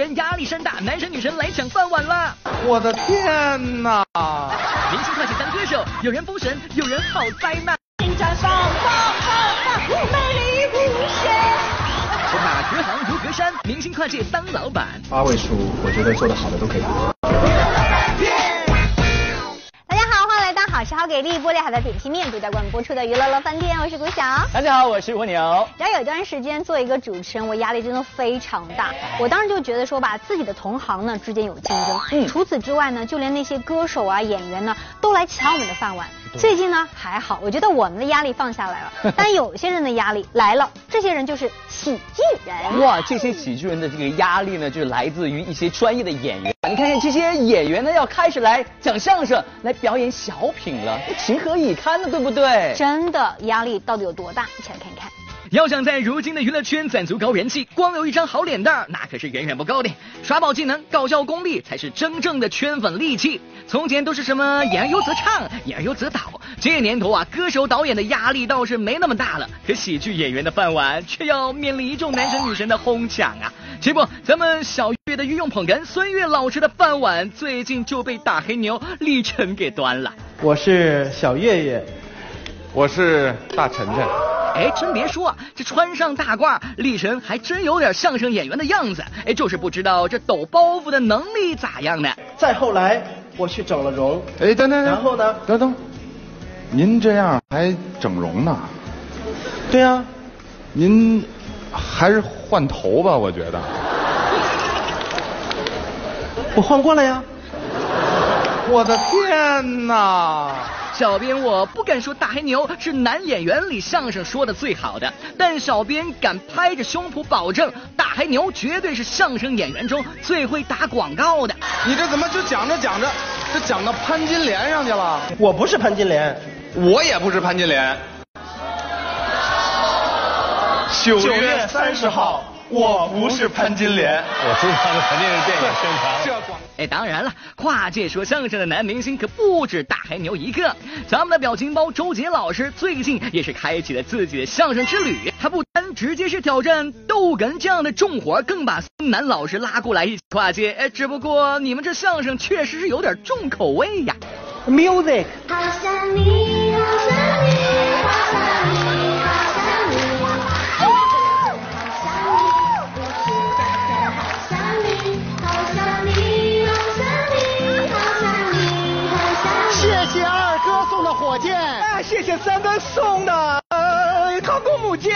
源压力山大，男神女神来抢饭碗啦！我的天哪！明星跨界当歌手，有人封神，有人好灾难。绽放，放放放，美丽无限。马隔行如隔山，明星跨界当老板。八位数，我觉得做的好的都可以。好吃好给力，玻璃海的点心面独家冠名播出的娱乐乐饭店，我是古晓。大家好，我是蜗牛。只要有一段时间做一个主持人，我压力真的非常大。我当时就觉得说吧，自己的同行呢之间有竞争。嗯。除此之外呢，就连那些歌手啊、演员呢，都来抢我们的饭碗。最近呢还好，我觉得我们的压力放下来了。但有些人的压力来了，这些人就是喜剧人。哇，这些喜剧人的这个压力呢，就是来自于一些专业的演员。你看看这些演员呢，要开始来讲相声，来表演小品了，情何以堪呢？对不对？真的压力到底有多大？一起来看一看。要想在如今的娱乐圈攒足高人气，光有一张好脸蛋儿那可是远远不够的。耍宝技能、搞笑功力才是真正的圈粉利器。从前都是什么演而优则唱，演而优则导。这年头啊，歌手导演的压力倒是没那么大了，可喜剧演员的饭碗却要面临一众男神女神的哄抢啊！结果咱们小岳的御用捧哏孙越老师的饭碗最近就被大黑牛李晨给端了。我是小岳岳，我是大晨晨。哎，真别说，这穿上大褂，力神还真有点相声演员的样子。哎，就是不知道这抖包袱的能力咋样呢？再后来，我去整了容。哎，等等，然后呢？等等，您这样还整容呢？对啊，您还是换头吧，我觉得。我换过了呀。我的天哪！小编我不敢说大黑牛是男演员里相声说的最好的，但小编敢拍着胸脯保证，大黑牛绝对是相声演员中最会打广告的。你这怎么就讲着讲着，这讲到潘金莲上去了？我不是潘金莲，我也不是潘金莲。九月三十号。我不是潘金莲，我知道这肯定是电影宣传。这广哎，当然了，跨界说相声的男明星可不止大黑牛一个。咱们的表情包周杰老师最近也是开启了自己的相声之旅。他不单直接是挑战逗哏这样的重活，更把孙楠老师拉过来一起跨界。哎，只不过你们这相声确实是有点重口味呀。Music。三哥送的，呃，航空母舰，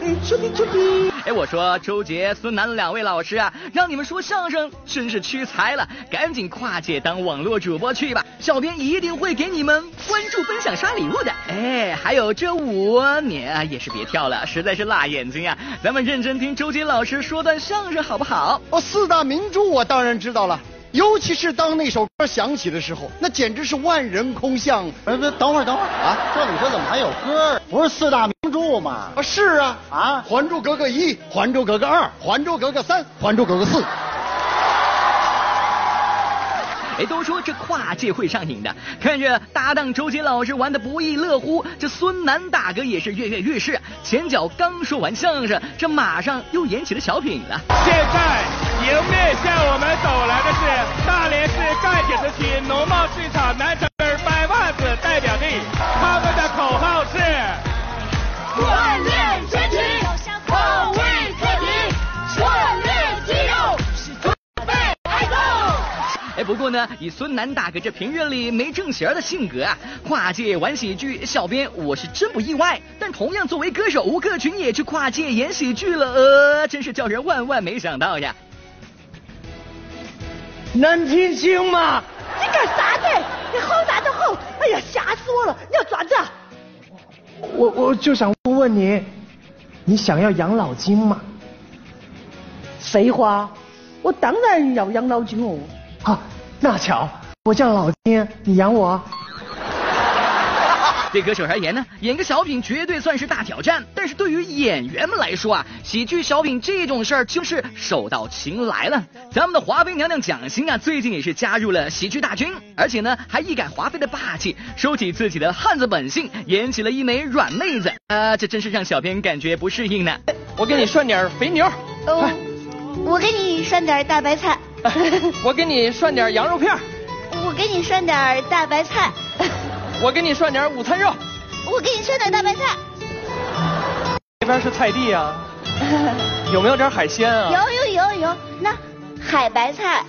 嗯，出皮出皮。哎，我说周杰、孙楠两位老师啊，让你们说相声真是屈才了，赶紧跨界当网络主播去吧，小编一定会给你们关注、分享、刷礼物的。哎，还有这舞，你啊也是别跳了，实在是辣眼睛啊。咱们认真听周杰老师说段相声好不好？哦，四大名著我当然知道了。尤其是当那首歌响起的时候，那简直是万人空巷。哎，不，等会儿，等会儿啊！这里头怎么还有歌？不是四大名著吗？啊，是啊啊！《还珠格格》一，《还珠格格》二，《还珠格格》三，《还珠格格》四。哎，都说这跨界会上瘾的，看着搭档周杰老师玩的不亦乐乎，这孙楠大哥也是跃跃欲试。前脚刚说完相声，这马上又演起了小品了。现在迎面向我们走来的是大连市赣铁子区农贸市场南城根白袜子代表队，他们的口号是锻炼身体，保卫自己，锻炼肌肉。哎，不过呢，以孙楠大哥这平日里没正形的性格啊，跨界玩喜剧，小编我是真不意外。但同样作为歌手，吴克群也去跨界演喜剧了，呃，真是叫人万万没想到呀！能听清吗？你干啥呢？你吼啥都吼！哎呀，吓死我了！你要爪子？我我就想问问你，你想要养老金吗？废话，我当然要养老金哦。啊，那巧，我叫老金，你养我。对歌手而言呢，演个小品绝对算是大挑战。但是对于演员们来说啊，喜剧小品这种事儿就是手到擒来了。咱们的华妃娘娘蒋欣啊，最近也是加入了喜剧大军，而且呢还一改华妃的霸气，收起自己的汉子本性，演起了一枚软妹子啊，这真是让小编感觉不适应呢。我给你涮点肥牛。我给你涮点大白菜。我给你涮点羊肉片。我给你涮点大白菜。我给你涮点午餐肉。我给你涮点大白菜。这边是菜地啊，有没有点海鲜啊？有有有有，那海白菜。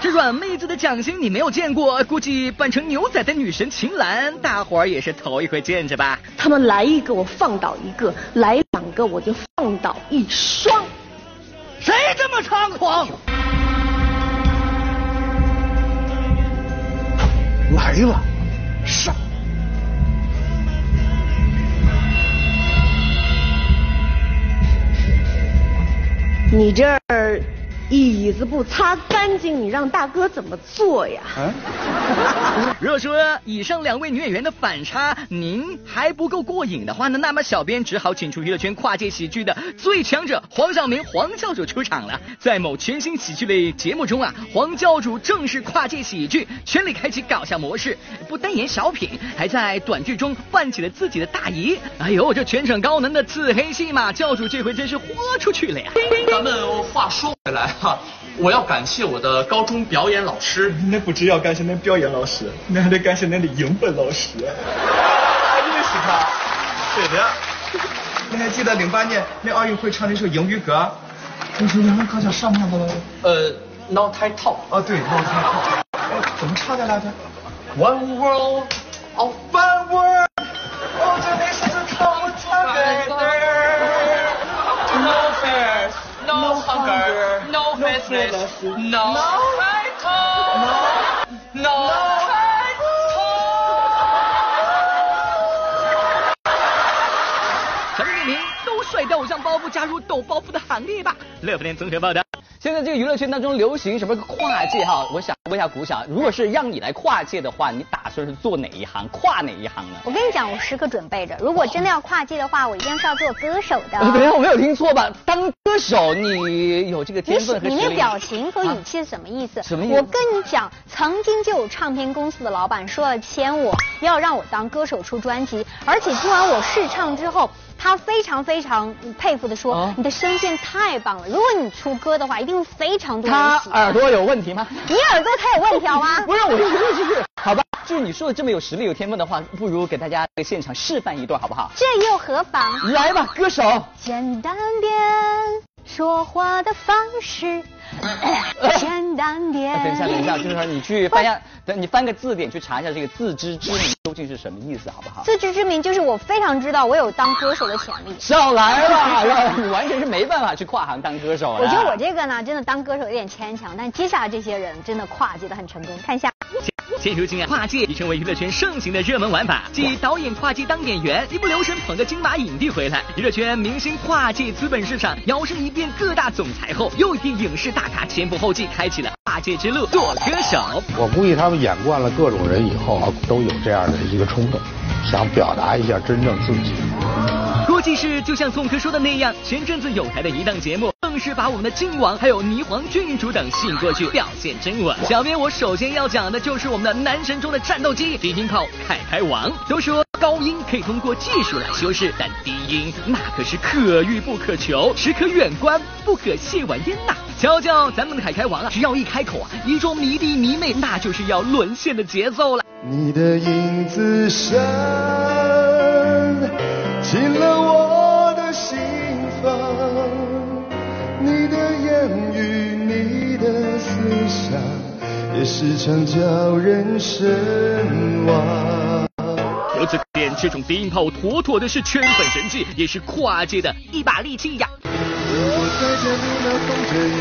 这软妹子的掌心你没有见过，估计扮成牛仔的女神秦岚，大伙儿也是头一回见着吧？他们来一个我放倒一个，来两个我就放倒一双。谁这么猖狂？来了，上！你这儿椅子不擦干净，你让大哥怎么坐呀？若说以上两位女演员的反差您还不够过瘾的话呢，那么小编只好请出娱乐圈跨界喜剧的最强者黄晓明黄教主出场了。在某全新喜剧类节目中啊，黄教主正式跨界喜剧，全力开启搞笑模式，不单演小品，还在短剧中扮起了自己的大姨。哎呦，这全场高能的自黑戏嘛，教主这回真是豁出去了呀！咱们话说回来哈，我要感谢我的高中表演老师。那不知要感谢那表演老师，那还得感谢那的英文老师。还认识他？对的。你还记得零八年那奥运会唱那首英语歌？那首英文歌叫什么来着？呃，Not t i t Talk。哦，对，Not t i Talk。哎，怎么唱的来着？One world of one world。哦，这那是这 come together。No fears, no hunger, no business, no title, no 包袱，加入抖包袱的行列吧！乐福联综合报道。现在这个娱乐圈当中流行什么跨界哈？我想问一下古想，如果是让你来跨界的话，你打算是做哪一行，跨哪一行呢？我跟你讲，我时刻准备着，如果真的要跨界的话，我一定是要做歌手的。等一下，我没有听错吧？当歌手，你有这个天分和实力？你那表情和语气是什么意思？什么意思？我跟你讲，曾经就有唱片公司的老板说要签我，要让我当歌手出专辑，而且听完我试唱之后。他非常非常佩服的说：“哦、你的声线太棒了，如果你出歌的话，一定非常多人喜欢。”他耳朵有问题吗？你耳朵才有问题好吗？不是，我的意思是，好吧，就是你说的这么有实力、有天分的话，不如给大家现场示范一段好不好？这又何妨？来吧，歌手。简单点，说话的方式。简单点。等一下，等一下，就是说你去翻下，等你翻个字典去查一下这个自知之明究竟是什么意思，好不好？自知之明就是我非常知道我有当歌手的潜力。少来了，你完全是没办法去跨行当歌手我觉得我这个呢，真的当歌手有点牵强，但接下来这些人真的跨界的很成功。看一下。现如今啊，跨界已成为娱乐圈盛行的热门玩法。继导演跨界当演员，一不留神捧个金马影帝回来。娱乐圈明星跨界资本市场摇身一变各大总裁后，又一批影视大咖前仆后继，开启了跨界之路，做歌手。我估计他们演惯了各种人以后啊，都有这样的一个冲动，想表达一下真正自己。估计是就像宋柯说的那样，前阵子有台的一档节目，更是把我们的靖王还有霓凰郡主等吸引过去，表现真稳。小编我首先要讲的就是我们的男神中的战斗机低音炮凯凯王。都说高音可以通过技术来修饰，但低音那可是可遇不可求，只可远观，不可亵玩焉呐。瞧瞧咱们的凯凯王啊，只要一开口啊，一众迷弟迷妹那就是要沦陷的节奏了。你的影子深。进了我的心房，你的言语，你的思想，也时常叫人神往。由此可见，这种低音炮妥妥的是圈粉神器，也是跨界的一把利器呀。如果再见你那红着眼，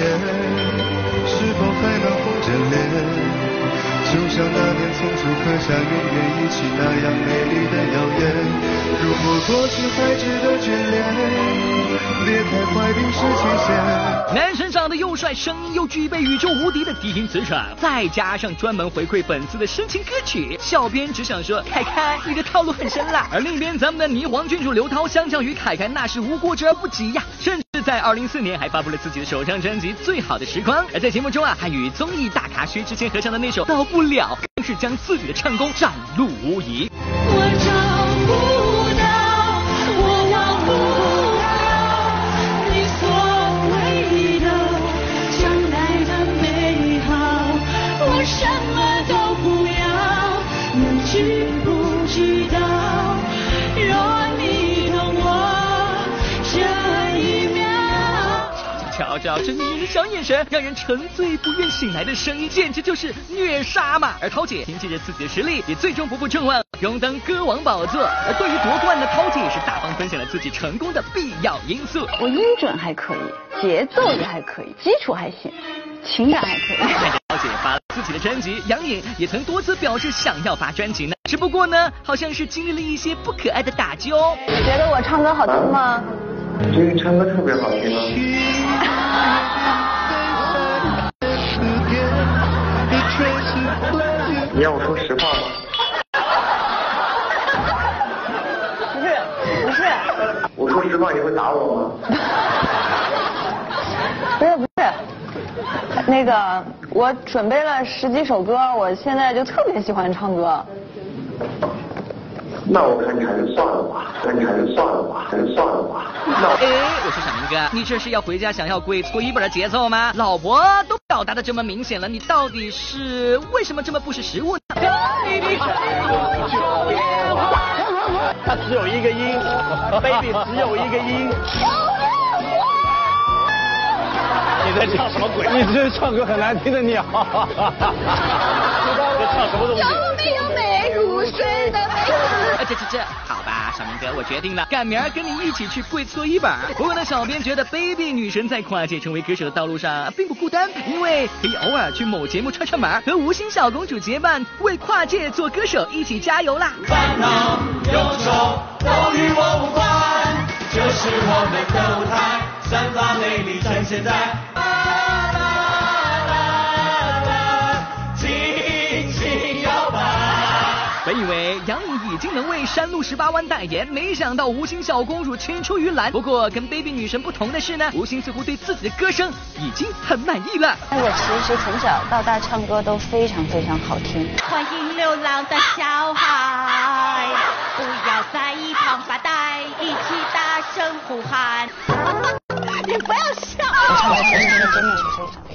是否还能红着脸？就像那年从初刻下永远一起那样美丽的谣言。如果过去还值得眷恋，别太快冰释前嫌。男神长得又帅，声音又具备宇宙无敌的低音磁场，再加上专门回馈粉丝的深情歌曲，小编只想说，凯凯你的套路很深啦。而另一边，咱们的霓凰郡主刘涛，相较于凯凯那是无过之而不及呀，甚至在二零四年还发布了自己的首张专辑《最好的时光》。而在节目中啊，还与综艺大咖薛之谦合唱的那首《到不了》，更是将自己的唱功展露无遗。我找照照这女人的小眼神，让人沉醉不愿醒来的声音，简直就是虐杀嘛！而涛姐凭借着自己的实力，也最终不负众望，荣登歌王宝座。而对于夺冠的涛姐，也是大方分享了自己成功的必要因素。我音准还可以，节奏也还可以，基础还行，情感还可以。看着涛姐发了自己的专辑，杨颖也曾多次表示想要发专辑呢，只不过呢，好像是经历了一些不可爱的打击哦。你觉得我唱歌好听吗？我觉得你唱歌特别好听啊。你让我说实话吗？不是，不是。我说实话你会打我吗？不是不是，那个我准备了十几首歌，我现在就特别喜欢唱歌。那我看你还是算了吧，看你还是算了吧，还是算了吧。那哎，我说小明哥，你这是要回家想要跪搓衣板的节奏吗？老婆都表达的这么明显了，你到底是为什么这么不识时务呢？他只有一个音，baby 只有一个音。你在唱什么鬼？你这唱歌很难听的鸟。这唱什么东西？有没有没入睡的？这这这，好吧，小明哥，我决定了，赶明儿跟你一起去跪搓衣板。不过呢，小编觉得 baby 女神在跨界成为歌手的道路上并不孤单，因为可以偶尔去某节目串串门，和吴昕小公主结伴，为跨界做歌手一起加油啦！烦恼忧愁都与我无关，这是我们的舞台，散发魅力展现在。能为山路十八弯代言，没想到吴昕小公主青出于蓝。不过跟 baby 女神不同的是呢，吴昕似乎对自己的歌声已经很满意了。我其实从小到大唱歌都非常非常好听。欢迎流浪的小孩，不要在一旁发呆，一起大声呼喊。你不要笑。我唱歌真的真的真的是非常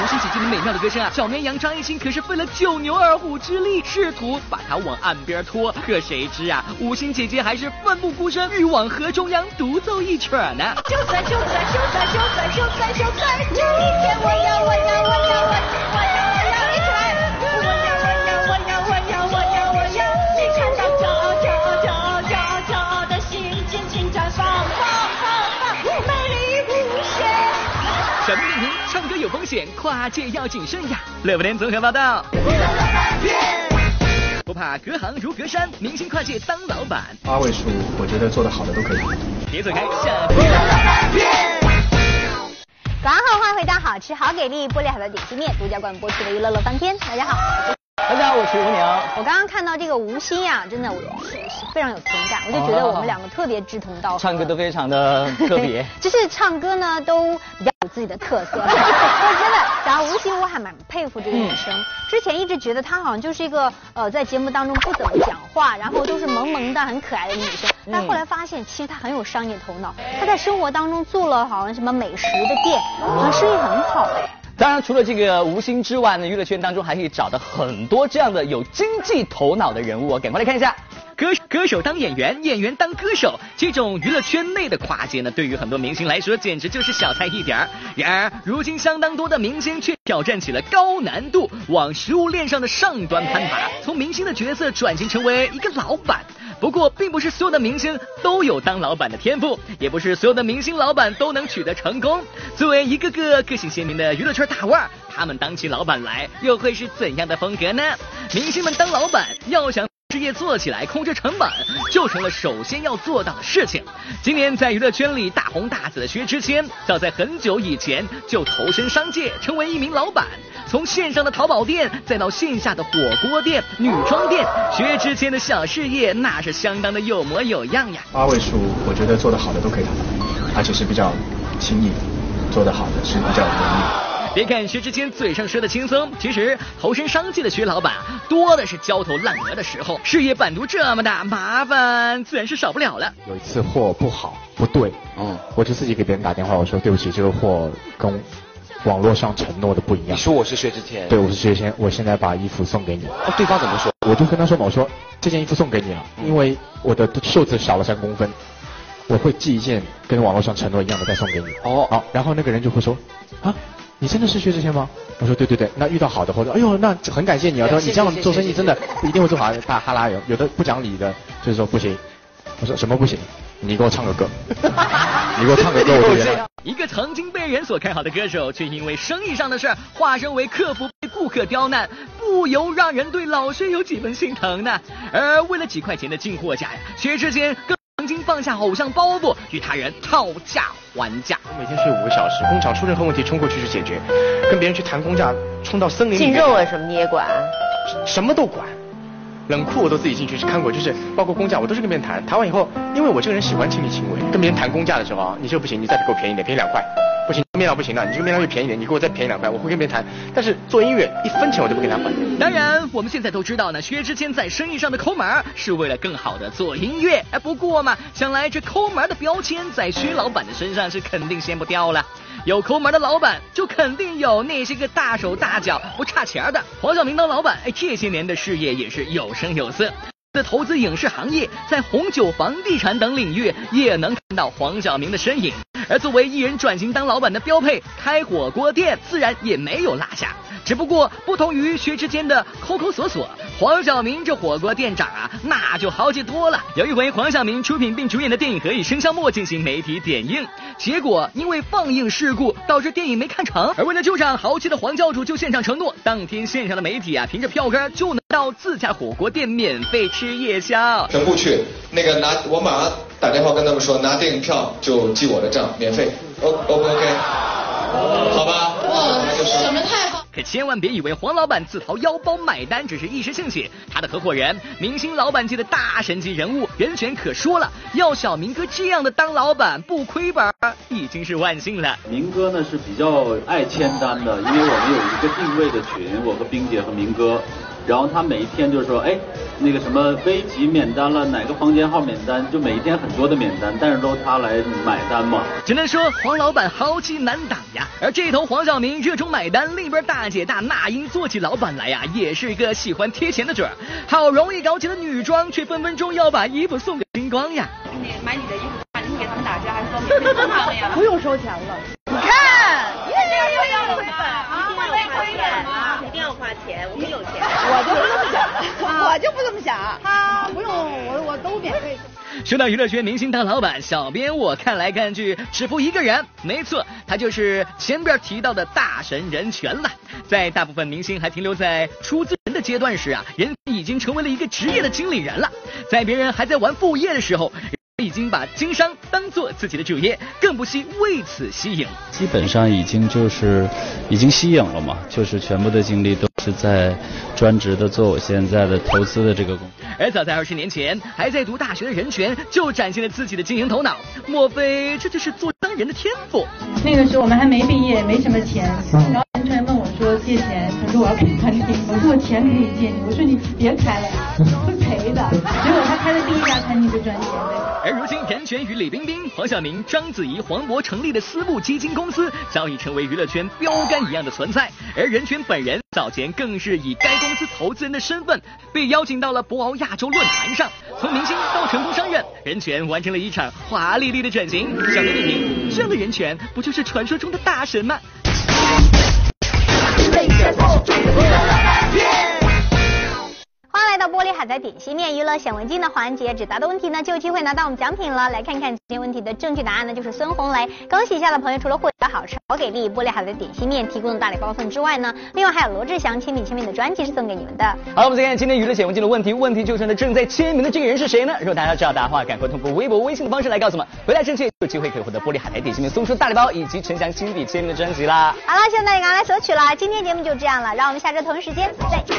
非常好。吴昕姐姐的美妙的歌声啊，小绵羊张艺兴可是费了九牛二虎之力，试图把它往岸边拖。可谁知啊，吴昕姐姐还是奋不顾身，欲往河中央独奏一曲呢。就算就算就算就算就算就算这一天，我要我要我要险，跨界要谨慎呀。乐福联综合报道。不怕隔行如隔山，明星跨界当老板。八位数，我觉得做的好的都可以。别走开，下片。早上好，欢迎回到好吃好给力玻璃海的点心面独家冠播出的娱乐乐翻天。大家好，大家好，我是吴宁。我刚刚看到这个吴昕呀，真的我是非常有同感，我就觉得我们两个特别志同道合。唱歌都非常的特别，就是唱歌呢都比较有自己的特色。我真的，然后吴昕我还蛮佩服这个女生。之前一直觉得她好像就是一个呃在节目当中不怎么讲话，然后都是萌萌的很可爱的女生。但后来发现其实她很有商业头脑，她在生活当中做了好像什么美食的店，好像生意很好哎。当然，除了这个吴昕之外呢，娱乐圈当中还可以找到很多这样的有经济头脑的人物哦。赶快来看一下。歌歌手当演员，演员当歌手，这种娱乐圈内的跨界呢，对于很多明星来说简直就是小菜一碟儿。然而，如今相当多的明星却挑战起了高难度，往食物链上的上端攀爬，从明星的角色转型成为一个老板。不过，并不是所有的明星都有当老板的天赋，也不是所有的明星老板都能取得成功。作为一个个个性鲜明的娱乐圈大腕，他们当起老板来又会是怎样的风格呢？明星们当老板要想。事业做起来，控制成本就成了首先要做到的事情。今年在娱乐圈里大红大紫的薛之谦，早在很久以前就投身商界，成为一名老板。从线上的淘宝店，再到线下的火锅店、女装店，薛之谦的小事业那是相当的有模有样呀。八位数，我觉得做得好的都可以，而且是比较轻易的，做得好的是比较容易。别看薛之谦嘴上说的轻松，其实投身商界的薛老板多的是焦头烂额的时候。事业版图这么大，麻烦自然是少不了了。有一次货不好不对，嗯，我就自己给别人打电话，我说对不起，这个货跟网络上承诺的不一样。你说我是薛之谦？对，我是薛之谦，我现在把衣服送给你。哦，对方怎么说？我就跟他说嘛，我说这件衣服送给你了，因为我的袖子少了三公分。我会寄一件跟网络上承诺一样的再送给你。哦，好，然后那个人就会说，啊，你真的是薛之谦吗？我说对对对，那遇到好的或者，哎呦，那很感谢你啊。他说你这样做生意真的一定会做好。大哈拉有有的不讲理的，就是说不行。我说什么不行？你给我唱个歌，你给我唱个歌，我就原谅。一个曾经被人所看好的歌手，却因为生意上的事儿，化身为客服被顾客刁难，不由让人对老薛有几分心疼呢。而为了几块钱的进货价呀，薛之谦更曾经放下偶像包袱，与他人讨价还价。我每天睡五个小时，工厂出任何问题冲过去去解决，跟别人去谈工价，冲到森林里。进肉啊什么你也管？什么都管。冷库我都自己进去去看过，就是包括工价，我都是跟别人谈。谈完以后，因为我这个人喜欢亲力亲为，跟别人谈工价的时候啊，你这个不行，你再给我便宜点，便宜两块，面料不行了，你这个面料越便宜点，你给我再便宜两块，我会跟别人谈。但是做音乐，一分钱我都不跟他换。当然，我们现在都知道呢，薛之谦在生意上的抠门是为了更好的做音乐。哎，不过嘛，想来这抠门的标签在薛老板的身上是肯定掀不掉了。有抠门的老板，就肯定有那些个大手大脚不差钱的。黄晓明当老板，哎，这些年的事业也是有声有色。的投资影视行业，在红酒、房地产等领域，也能看到黄晓明的身影。而作为艺人转型当老板的标配，开火锅店自然也没有落下。只不过不同于薛之谦的抠抠索索，黄晓明这火锅店长啊，那就豪气多了。有一回，黄晓明出品并主演的电影《何以笙箫默》进行媒体点映，结果因为放映事故导致电影没看成。而为了救场，豪气的黄教主就现场承诺，当天现场的媒体啊，凭着票根就能到自家火锅店免费吃夜宵。全部去，那个拿我马上打电话跟他们说，拿电影票就记我的账，免费。O O 不 OK？好吧。哇，什么太好。可千万别以为黄老板自掏腰包买单只是一时兴起，他的合伙人，明星老板界的大神级人物人选可说了，要小明哥这样的当老板不亏本，已经是万幸了。明哥呢是比较爱签单的，因为我们有一个定位的群，我和冰姐和明哥。然后他每一天就是说，哎，那个什么 V 级免单了，哪个房间号免单，就每一天很多的免单，但是都他来买单嘛。只能说黄老板豪气难挡呀。而这头黄晓明热衷买单，另一边大姐大那英做起老板来呀，也是一个喜欢贴钱的主儿。好容易搞起了女装，却分分钟要把衣服送给星光呀。你买你的衣服，你给他们打折还是说免费送他们呀？不用收钱了。你看，一定要亏本啊，不能亏本啊，一定要花钱，我们有钱。我就不这么想，我就不这么想。他不用，我我都免费。说到娱乐圈明星当老板，小编我看来看去只服一个人，没错，他就是前边提到的大神任泉了。在大部分明星还停留在出资人的阶段时啊，人已经成为了一个职业的经理人了。在别人还在玩副业的时候，已经把经商当做自己的主业，更不惜为此吸引。基本上已经就是已经吸引了嘛，就是全部的精力都是在专职的做我现在的投资的这个工作。而早在二十年前，还在读大学的人权就展现了自己的经营头脑。莫非这就是做商人的天赋？那个时候我们还没毕业，没什么钱，借钱，他说我要开餐厅，我说我钱可以借你，我说你别开了呀，会赔的。结果他开的第一家餐厅就赚钱了。而如今，任泉与李冰冰、黄晓明、章子怡、黄渤成立的私募基金公司，早已成为娱乐圈标杆一样的存在。而任泉本人早前更是以该公司投资人的身份，被邀请到了博鳌亚洲论坛上。从明星到成功商人，任泉完成了一场华丽丽的转型。小编点评：这样的任泉，不就是传说中的大神吗？欢迎来到玻璃海苔点心面娱乐显微镜的环节，只答的问题呢就有机会拿到我们奖品了。来看看今天问题的正确答案呢，就是孙红雷。恭喜一下的朋友，除了获得好吃好给力玻璃海苔点心面提供的大礼包份之外呢，另外还有罗志祥亲笔签名的专辑是送给你们的。好了，我们再看今天娱乐显微镜的问题，问题就是呢正在签名的这个人是谁呢？如果大家知道答案的话，赶快通过微博、微信的方式来告诉我们。回答正确，有机会可以获得玻璃海苔点心面送出大礼包以及陈翔亲笔签名的专辑啦。好了，现在大家赶快来索取了。今天节目就这样了，让我们下周同一时间再见。